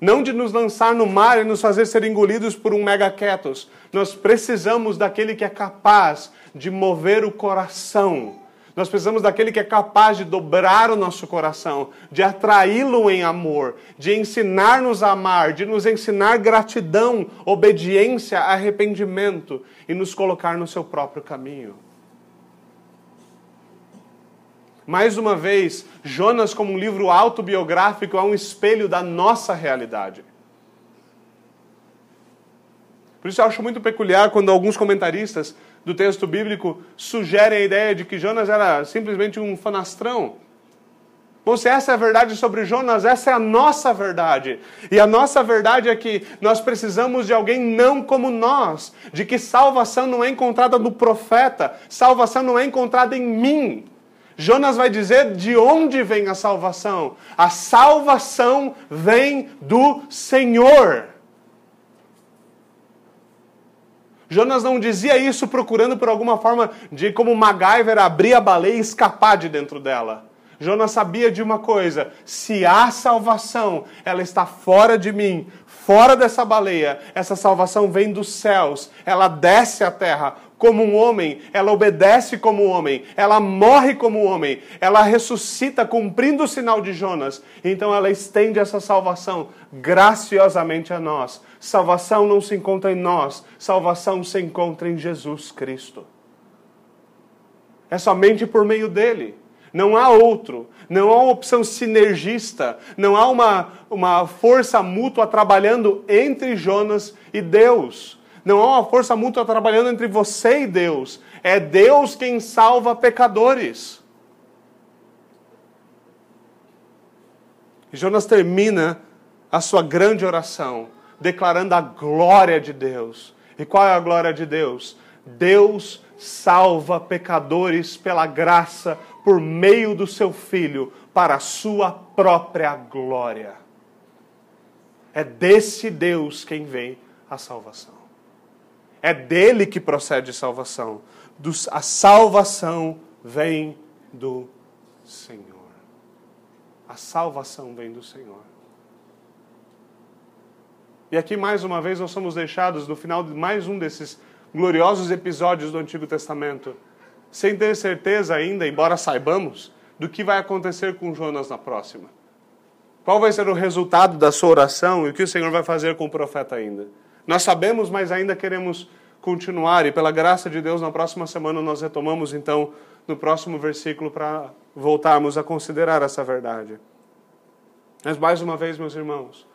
não de nos lançar no mar e nos fazer ser engolidos por um megaquetos. Nós precisamos daquele que é capaz de mover o coração. Nós precisamos daquele que é capaz de dobrar o nosso coração, de atraí-lo em amor, de ensinar-nos a amar, de nos ensinar gratidão, obediência, arrependimento e nos colocar no seu próprio caminho. Mais uma vez, Jonas, como um livro autobiográfico, é um espelho da nossa realidade. Por isso eu acho muito peculiar quando alguns comentaristas do texto bíblico sugerem a ideia de que Jonas era simplesmente um fanastrão. Bom, se essa é a verdade sobre Jonas, essa é a nossa verdade. E a nossa verdade é que nós precisamos de alguém não como nós, de que salvação não é encontrada no profeta, salvação não é encontrada em mim. Jonas vai dizer de onde vem a salvação. A salvação vem do Senhor. Jonas não dizia isso procurando por alguma forma de, como MacGyver, abrir a baleia e escapar de dentro dela. Jonas sabia de uma coisa: se há salvação, ela está fora de mim, fora dessa baleia. Essa salvação vem dos céus, ela desce à terra como um homem, ela obedece como um homem, ela morre como um homem, ela ressuscita cumprindo o sinal de Jonas. Então ela estende essa salvação graciosamente a nós. Salvação não se encontra em nós, salvação se encontra em Jesus Cristo. É somente por meio dele. Não há outro, não há uma opção sinergista, não há uma, uma força mútua trabalhando entre Jonas e Deus. Não há uma força mútua trabalhando entre você e Deus. É Deus quem salva pecadores. E Jonas termina a sua grande oração declarando a glória de Deus. E qual é a glória de Deus? Deus salva pecadores pela graça por meio do seu Filho para a sua própria glória. É desse Deus quem vem a salvação. É dele que procede salvação. a salvação vem do Senhor. A salvação vem do Senhor. E aqui, mais uma vez, nós somos deixados no final de mais um desses gloriosos episódios do Antigo Testamento, sem ter certeza ainda, embora saibamos, do que vai acontecer com Jonas na próxima. Qual vai ser o resultado da sua oração e o que o Senhor vai fazer com o profeta ainda? Nós sabemos, mas ainda queremos continuar, e pela graça de Deus, na próxima semana nós retomamos então no próximo versículo para voltarmos a considerar essa verdade. Mas mais uma vez, meus irmãos,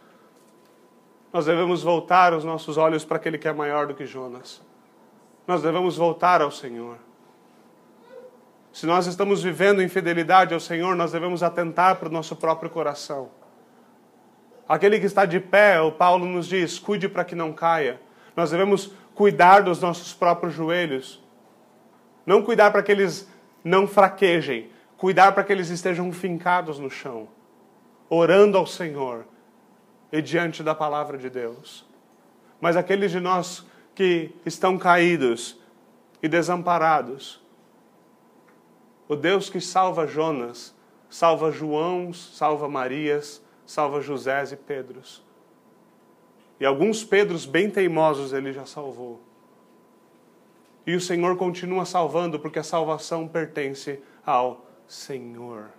nós devemos voltar os nossos olhos para aquele que é maior do que Jonas. Nós devemos voltar ao Senhor. Se nós estamos vivendo infidelidade ao Senhor, nós devemos atentar para o nosso próprio coração. Aquele que está de pé, o Paulo nos diz: cuide para que não caia. Nós devemos cuidar dos nossos próprios joelhos. Não cuidar para que eles não fraquejem, cuidar para que eles estejam fincados no chão, orando ao Senhor e diante da palavra de Deus. Mas aqueles de nós que estão caídos e desamparados, o Deus que salva Jonas, salva João, salva Marias, salva José e Pedros. E alguns Pedros bem teimosos ele já salvou. E o Senhor continua salvando, porque a salvação pertence ao Senhor.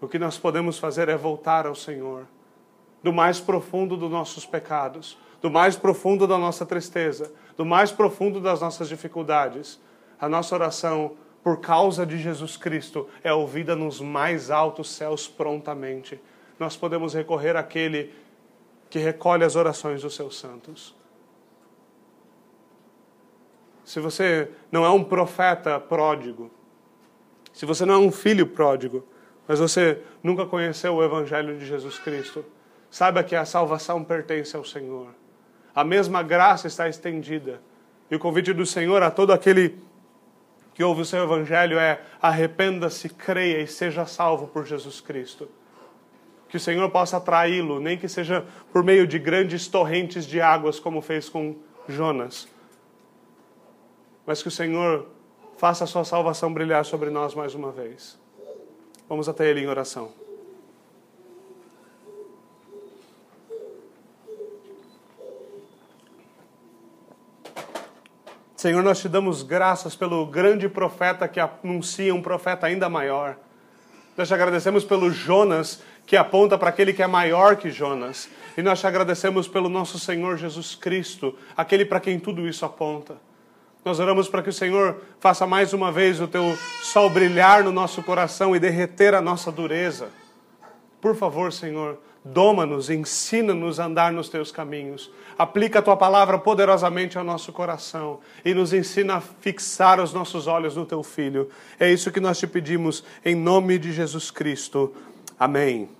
O que nós podemos fazer é voltar ao Senhor, do mais profundo dos nossos pecados, do mais profundo da nossa tristeza, do mais profundo das nossas dificuldades. A nossa oração por causa de Jesus Cristo, é ouvida nos mais altos céus prontamente. Nós podemos recorrer àquele que recolhe as orações dos seus santos. Se você não é um profeta pródigo, se você não é um filho pródigo, mas você nunca conheceu o Evangelho de Jesus Cristo, saiba que a salvação pertence ao Senhor. a mesma graça está estendida. E o convite do Senhor a todo aquele que ouve o seu evangelho é: arrependa-se, creia e seja salvo por Jesus Cristo. Que o Senhor possa atraí-lo, nem que seja por meio de grandes torrentes de águas, como fez com Jonas. Mas que o Senhor faça a sua salvação brilhar sobre nós mais uma vez. Vamos até Ele em oração. Senhor, nós te damos graças pelo grande profeta que anuncia um profeta ainda maior. Nós te agradecemos pelo Jonas que aponta para aquele que é maior que Jonas. E nós te agradecemos pelo nosso Senhor Jesus Cristo, aquele para quem tudo isso aponta. Nós oramos para que o Senhor faça mais uma vez o teu sol brilhar no nosso coração e derreter a nossa dureza. Por favor, Senhor, doma-nos, ensina-nos a andar nos teus caminhos. Aplica a tua palavra poderosamente ao nosso coração e nos ensina a fixar os nossos olhos no teu filho. É isso que nós te pedimos em nome de Jesus Cristo. Amém.